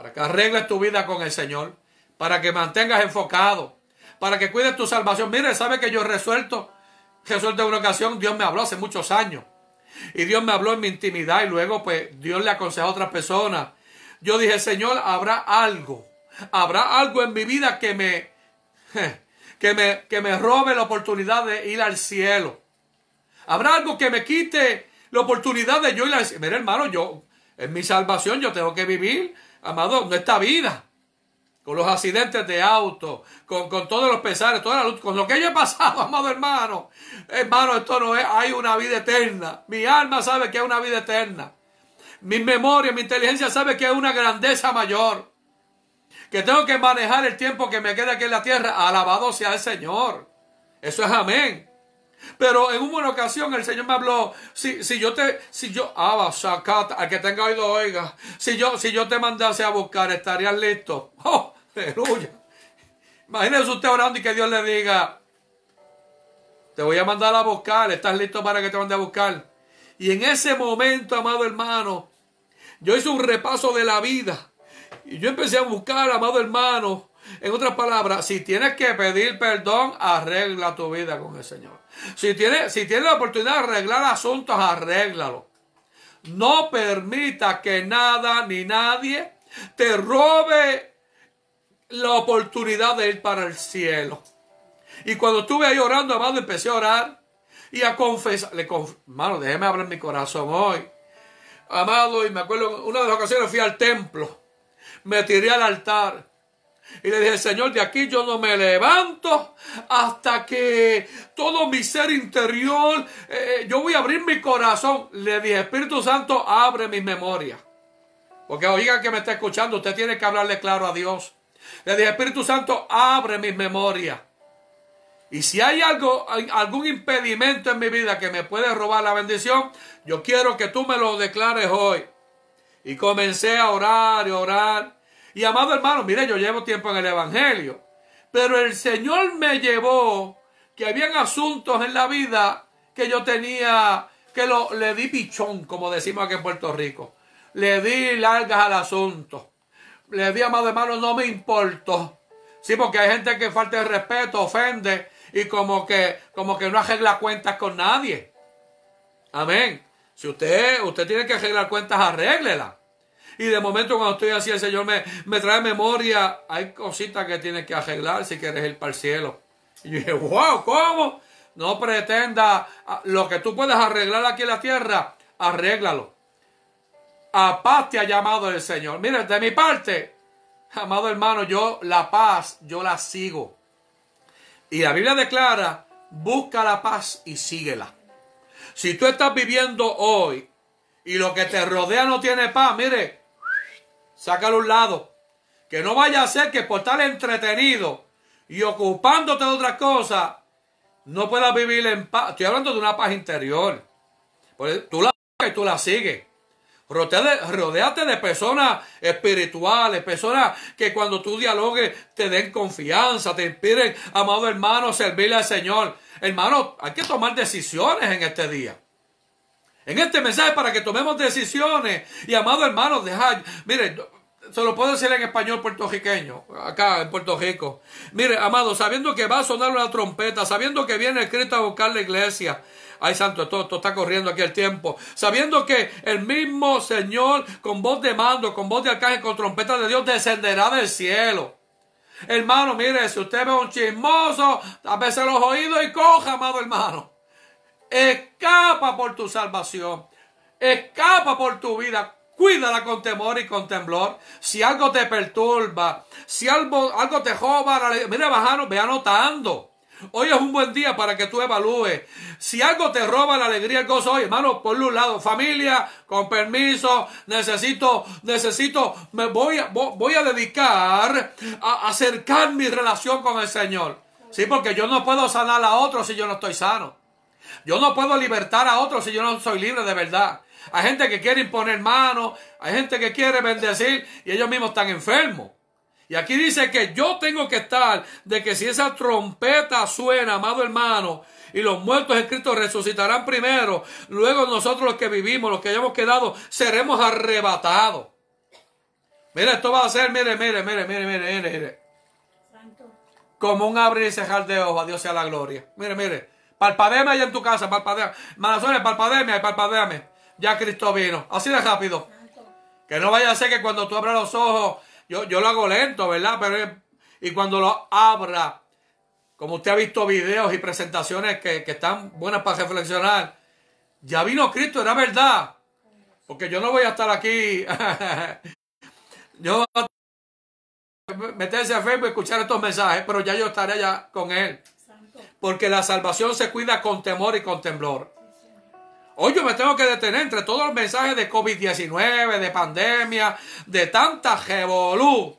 Para que arregles tu vida con el Señor. Para que mantengas enfocado. Para que cuides tu salvación. Mire, sabe que yo resuelto. Resuelto en una ocasión. Dios me habló hace muchos años. Y Dios me habló en mi intimidad. Y luego, pues, Dios le aconsejó a otras personas. Yo dije, Señor, habrá algo. Habrá algo en mi vida que me que me, que me robe la oportunidad de ir al cielo. Habrá algo que me quite la oportunidad de yo ir al cielo. Mira, hermano, yo, en mi salvación, yo tengo que vivir, amado, nuestra vida. Con los accidentes de auto, con, con todos los pesares, toda la luz, con lo que yo he pasado, <laughs> amado hermano. Hermano, esto no es, hay una vida eterna. Mi alma sabe que hay una vida eterna. Mi memoria, mi inteligencia sabe que hay una grandeza mayor que tengo que manejar el tiempo que me queda aquí en la tierra, alabado sea el Señor. Eso es amén. Pero en una ocasión el Señor me habló, si, si yo te, si yo, ah, sacata, al que tenga oído oiga, si yo, si yo te mandase a buscar, estarías listo. <laughs> Oh, aleluya. Imagínese usted orando y que Dios le diga, te voy a mandar a buscar, estás listo para que te mande a buscar. Y en ese momento, amado hermano, yo hice un repaso de la vida y yo empecé a buscar, amado hermano. En otras palabras, si tienes que pedir perdón, arregla tu vida con el Señor. Si tienes, si tienes la oportunidad de arreglar asuntos, arréglalo. No permita que nada ni nadie te robe la oportunidad de ir para el cielo. Y cuando estuve ahí orando, amado, empecé a orar y a confesar. Hermano, déjeme hablar mi corazón hoy. Amado, y me acuerdo, una de las ocasiones fui al templo me tiré al altar. Y le dije, Señor, de aquí yo no me levanto hasta que todo mi ser interior, eh, yo voy a abrir mi corazón. Le dije, Espíritu Santo, abre mi memoria. Porque oiga que me está escuchando, usted tiene que hablarle claro a Dios. Le dije, Espíritu Santo, abre mi memoria. Y si hay algo, algún impedimento en mi vida que me puede robar la bendición, yo quiero que tú me lo declares hoy. Y comencé a orar y orar. Y amado hermano, mire, yo llevo tiempo en el Evangelio. Pero el Señor me llevó que habían asuntos en la vida que yo tenía, que lo, le di pichón, como decimos aquí en Puerto Rico. Le di largas al asunto. Le di, amado hermano, no me importó. Sí, porque hay gente que falta el respeto, ofende y como que, como que no arregla cuentas con nadie. Amén. Si usted, usted tiene que arreglar cuentas, arréglela. Y de momento cuando estoy así, el Señor me, me trae memoria. Hay cositas que tiene que arreglar si quieres ir para el cielo. Y yo dije, wow, ¿cómo? No pretenda ah, lo que tú puedes arreglar aquí en la tierra, arréglalo. A paz te ha llamado el Señor. Mire, de mi parte, amado hermano, yo la paz, yo la sigo. Y la Biblia declara, busca la paz y síguela. Si tú estás viviendo hoy y lo que te rodea no tiene paz, mire, sácalo a un lado. Que no vaya a ser que por estar entretenido y ocupándote de otras cosas, no puedas vivir en paz. Estoy hablando de una paz interior. Tú la y tú la sigues. Rodéate de personas espirituales, personas que cuando tú dialogues te den confianza, te inspiren, amado hermano, servirle al Señor. Hermano, hay que tomar decisiones en este día. En este mensaje para que tomemos decisiones. Y amado hermano, deja, mire, se lo puedo decir en español puertorriqueño, acá en Puerto Rico. Mire, amado, sabiendo que va a sonar una trompeta, sabiendo que viene Cristo a buscar la iglesia, Ay, santo, esto, está corriendo aquí el tiempo. Sabiendo que el mismo Señor, con voz de mando, con voz de arcángel, con trompeta de Dios, descenderá del cielo. Hermano, mire, si usted ve un chismoso, veces los oídos y coja, amado hermano. Escapa por tu salvación. Escapa por tu vida. Cuídala con temor y con temblor. Si algo te perturba, si algo, algo te joba, mire, bajano, ve anotando. Hoy es un buen día para que tú evalúes. Si algo te roba la alegría, el gozo, hoy, hermano, por un lado, familia, con permiso, necesito, necesito, me voy a, voy a dedicar a acercar mi relación con el Señor. Sí, porque yo no puedo sanar a otros si yo no estoy sano. Yo no puedo libertar a otros si yo no soy libre de verdad. Hay gente que quiere imponer manos, hay gente que quiere bendecir y ellos mismos están enfermos. Y aquí dice que yo tengo que estar de que si esa trompeta suena, amado hermano, y los muertos en Cristo resucitarán primero, luego nosotros los que vivimos, los que hayamos quedado, seremos arrebatados. Mira, esto va a ser, mire, mire, mire, mire, mire, mire. Como un abrir y cerrar de ojos, a Dios sea la gloria. Mire, mire. Palpademe allá en tu casa, palpademe. Manazones, palpademe, palpademe. Ya Cristo vino. Así de rápido. Que no vaya a ser que cuando tú abras los ojos yo, lo hago lento, ¿verdad? Pero y cuando lo abra, como usted ha visto videos y presentaciones que, están buenas para reflexionar, ya vino Cristo, era verdad. Porque yo no voy a estar aquí. <laughs> yo meterse a Facebook y escuchar estos mensajes, pero ya yo estaré allá con Él. Porque la salvación se cuida con temor y con temblor. Hoy yo me tengo que detener entre todos los mensajes de COVID-19, de pandemia, de tanta revolú.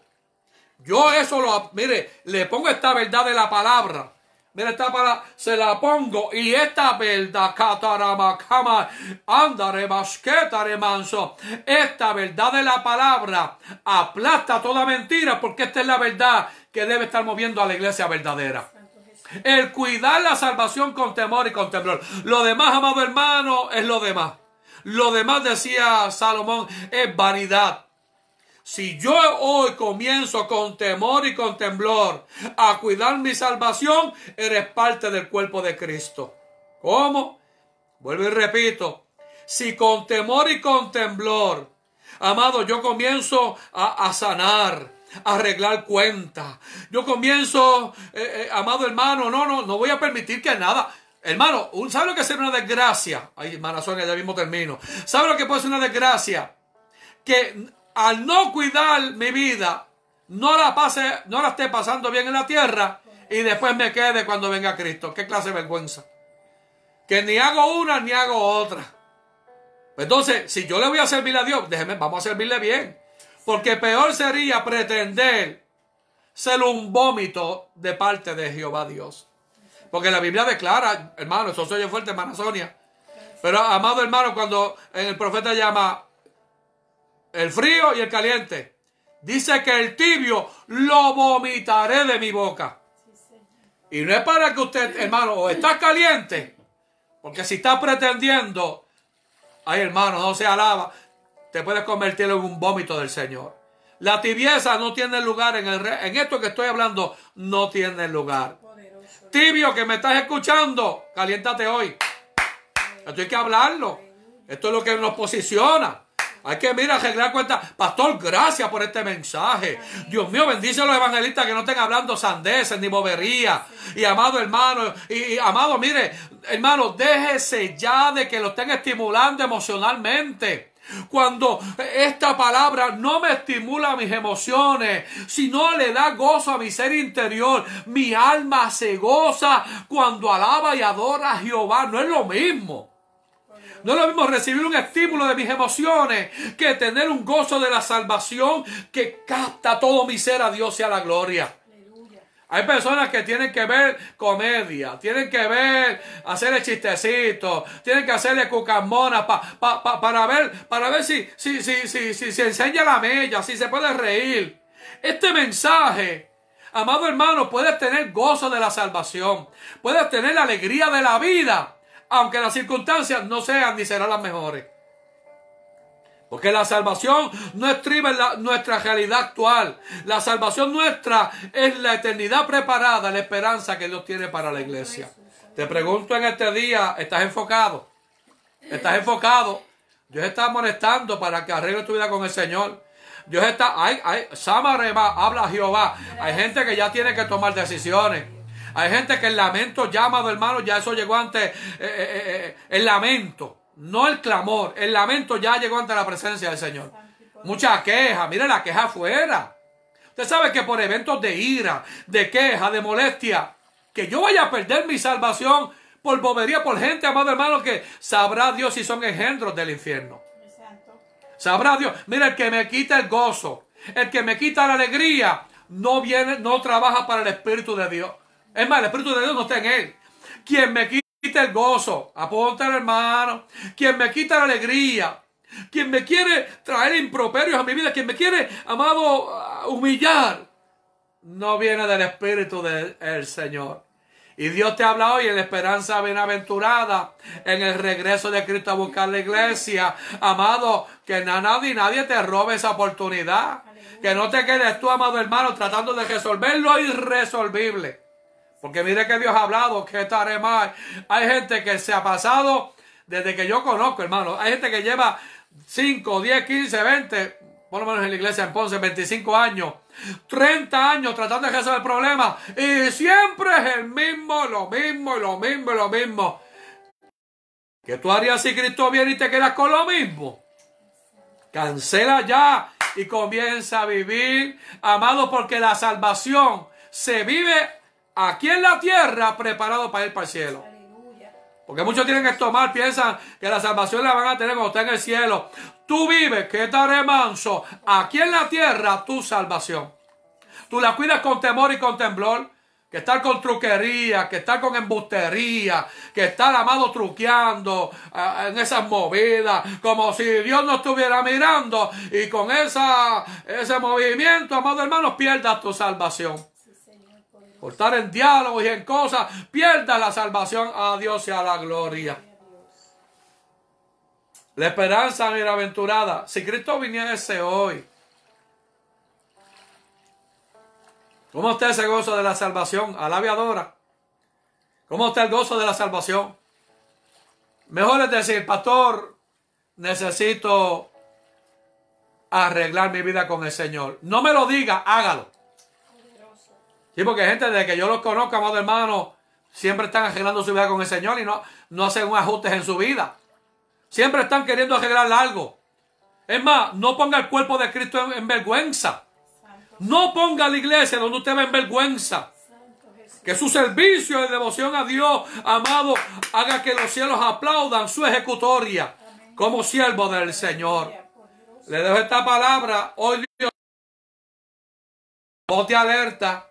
Yo eso lo, mire, le pongo esta verdad de la palabra. Mire, esta palabra, se la pongo y esta verdad, cataramakama, andare basquetare manso, esta verdad de la palabra aplasta toda mentira porque esta es la verdad que debe estar moviendo a la iglesia verdadera. El cuidar la salvación con temor y con temblor. Lo demás, amado hermano, es lo demás. Lo demás, decía Salomón, es vanidad. Si yo hoy comienzo con temor y con temblor a cuidar mi salvación, eres parte del cuerpo de Cristo. ¿Cómo? Vuelvo y repito. Si con temor y con temblor, amado, yo comienzo a, sanar, arreglar cuentas. Yo comienzo, eh, eh, amado hermano, no, no, no voy a permitir que nada. Hermano, ¿sabe lo que es una desgracia? Ay, hermana Sonia, ya mismo termino. ¿Sabe lo que puede ser una desgracia? Que al no cuidar mi vida, no la pase, no la esté pasando bien en la tierra y después me quede cuando venga Cristo. ¿Qué clase de vergüenza? Que ni hago una ni hago otra. Entonces, si yo le voy a servir a Dios, déjeme, vamos a servirle bien. Porque peor sería pretender ser un vómito de parte de Jehová Dios. Porque la Biblia declara, hermano, eso se oye fuerte, hermana Sonia. Pero amado hermano, cuando el profeta llama el frío y el caliente. Dice que el tibio lo vomitaré de mi boca. Y no es para que usted, hermano, o está caliente, porque si está pretendiendo, ay hermano, no se alaba, te puedes convertir en un vómito del Señor. La tibieza no tiene lugar en, el, en esto que estoy hablando, no tiene lugar. Tibio que me estás escuchando, caliéntate hoy. Esto hay que hablarlo. Esto es lo que nos posiciona. Hay que, mira, arreglar cuenta. Pastor, gracias por este mensaje. Dios mío, bendice a los evangelistas que no estén hablando sandeces ni bobería. Y amado hermano, y, amado, mire, hermano, déjese ya de que lo estén estimulando emocionalmente. Cuando esta palabra no me estimula mis emociones, sino le da gozo a mi ser interior, mi alma se goza cuando alaba y adora a Jehová. No es lo mismo. No es lo mismo recibir un estímulo de mis emociones que tener un gozo de la salvación que capta todo mi ser a Dios y a la gloria. Hay personas que tienen que ver comedia, tienen que ver, hacerle chistecitos, tienen que hacerle cucamona para ver, para ver si, si, si, si, si se enseña la mella, si se puede reír. Este mensaje, amado hermano, puedes tener gozo de la salvación, puedes tener la alegría de la vida aunque las circunstancias no sean ni serán las mejores. Porque la salvación no estriba en nuestra realidad actual. La salvación nuestra es la eternidad preparada, la esperanza que Dios tiene para la iglesia. Te pregunto en este día, ¿estás enfocado? ¿Estás enfocado? Dios está molestando para que arregle tu vida con el Señor. Dios está, hay, hay, Samareba, habla Jehová. Hay gente que ya tiene que tomar decisiones. Hay gente que el lamento llamado hermano, ya eso llegó ante eh, eh, eh, el lamento, no el clamor, el lamento ya llegó ante la presencia del Señor. Mucha queja, mire la queja afuera. Usted sabe que por eventos de ira, de queja, de molestia, que yo vaya a perder mi salvación por bobería, por gente, amado hermano, que sabrá Dios si son engendros del infierno. Sabrá Dios. Mira, el que me quita el gozo, el que me quita la alegría, no viene, no trabaja para el Espíritu de Dios. Es más, el Espíritu de Dios no está en él. Quien me quita el gozo, apóntale hermano. Quien me quita la alegría. Quien me quiere traer improperios a mi vida. Quien me quiere, amado, humillar. No viene del Espíritu del Señor. Y Dios te habla hoy en la esperanza bienaventurada, en el regreso de Cristo a buscar la iglesia. Amado, que nadie, nadie te robe esa oportunidad. Que no te quedes tú, amado hermano, tratando de resolver lo irresolvible. Porque mire que Dios ha hablado, que estaré mal. Hay gente que se ha pasado desde que yo conozco, hermano. Hay gente que lleva 5, 10, 15, 20, por lo menos en la iglesia en Ponce, 25 años, 30 años tratando de resolver el problema. Y siempre es el mismo, lo mismo, lo mismo, lo mismo. ¿Qué tú harías si Cristo viene y te quedas con lo mismo? Cancela ya y comienza a vivir, amado, porque la salvación se vive aquí en la tierra preparado para ir para el cielo. Porque muchos tienen que tomar, piensan que la salvación la van a tener cuando estén en el cielo. Tú vives, que estaré manso, aquí en la tierra, tu salvación. Tú la cuidas con temor y con temblor. Que estar con truquería, que estar con embustería, que estar amado truqueando ah, en esas movidas, como si Dios no estuviera mirando y con esa, ese movimiento, amado hermano, pierdas tu salvación por estar en diálogo y en cosas, pierda la salvación a Dios y a la gloria. La esperanza bienaventurada. Si Cristo viniese hoy, ¿cómo está ese gozo de la salvación? Alabe adora. ¿Cómo está el gozo de la salvación? Mejor es decir, pastor, necesito arreglar mi vida con el Señor. No me lo diga, hágalo. Sí, porque gente desde que yo los conozco, amado hermano, siempre están arreglando su vida con el Señor y no, no hacen un ajustes en su vida. Siempre están queriendo arreglar algo. Es más, no ponga el cuerpo de Cristo en, vergüenza. No ponga la iglesia donde usted ve en vergüenza. Que su servicio de devoción a Dios, amado, haga que los cielos aplaudan su ejecutoria como siervo del Señor. Le dejo esta palabra. Hoy Dios, bote alerta.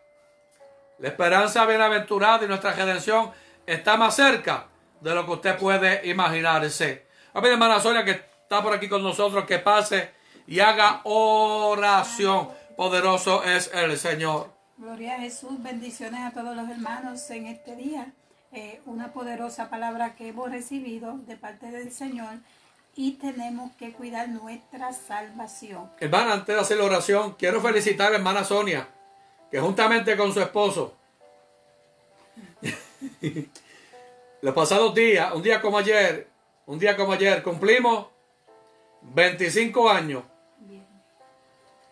La esperanza bienaventurada y nuestra redención está más cerca de lo que usted puede imaginarse. A ver, hermana Sonia, que está por aquí con nosotros, que pase y haga oración. Poderoso es el Señor. Gloria a Jesús, bendiciones a todos los hermanos en este día. Eh, una poderosa palabra que hemos recibido de parte del Señor y tenemos que cuidar nuestra salvación. Hermana, antes de hacer la oración, quiero felicitar a la hermana Sonia, que juntamente con su esposo, <laughs> los pasados días, un día como ayer, un día como ayer, cumplimos 25 años.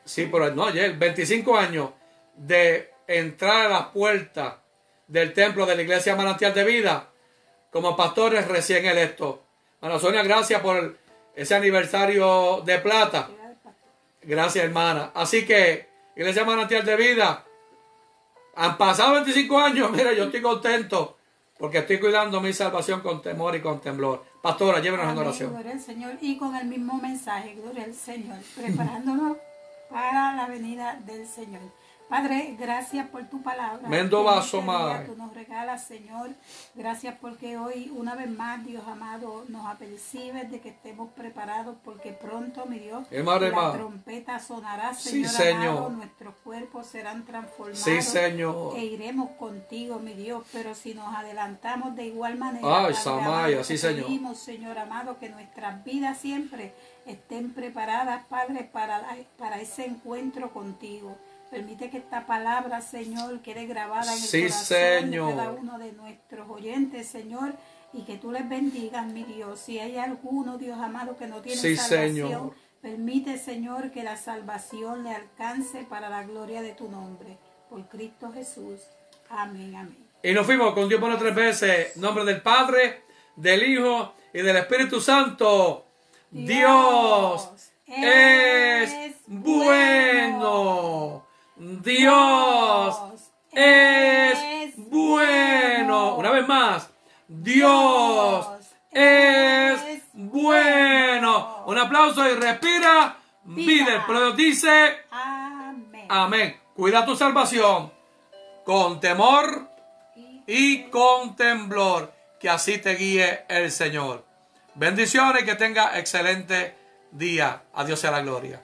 Sí, pero no ayer, 25 años de entrar a la puerta del templo de la iglesia Manantial de Vida como pastores recién electos. Hermana Sonia, gracias por ese aniversario de plata. Gracias, hermana. Así que, Iglesia Manantial de Vida, han pasado 25 años. Mira, yo estoy contento porque estoy cuidando mi salvación con temor y con temblor. Pastora, llévenos en oración. Gloria al Señor. Y con el mismo mensaje, gloria al Señor, preparándonos para la venida del Señor. Padre, gracias por tu palabra. Mendo que en vaso, día madre. Tú nos regalas, Señor. Gracias porque hoy, una vez más, Dios amado, nos apercibes de que estemos preparados porque pronto, mi Dios, Eh, la trompeta sonará, Sí, Señor, amado. Nuestros cuerpos serán transformados. Sí, Señor. E iremos contigo, mi Dios. Pero si nos adelantamos de igual manera, Ay, Samaya, sí, Señor. pedimos, Señor amado, que nuestras vidas siempre estén preparadas, Padre, para, para ese encuentro contigo. Permite que esta palabra, Señor, quede grabada en el Sí, corazón Señor. de cada uno de nuestros oyentes, Señor, y que tú les bendigas, mi Dios. Si hay alguno, Dios amado, que no tiene Sí, salvación, Señor. permite, Señor, que la salvación le alcance para la gloria de tu nombre. Por Cristo Jesús. Amén, amén. Y nos fuimos con Dios bueno tres veces. En nombre del Padre, del Hijo y del Espíritu Santo. Dios, Dios es es bueno. Dios es bueno. Una vez más. Dios es bueno. Un aplauso y respira. Vida. El pueblo dice. Amén. Amén. Cuida tu salvación con temor y con temblor. Que así te guíe el Señor. Bendiciones y que tenga excelente día. Adiós sea la gloria.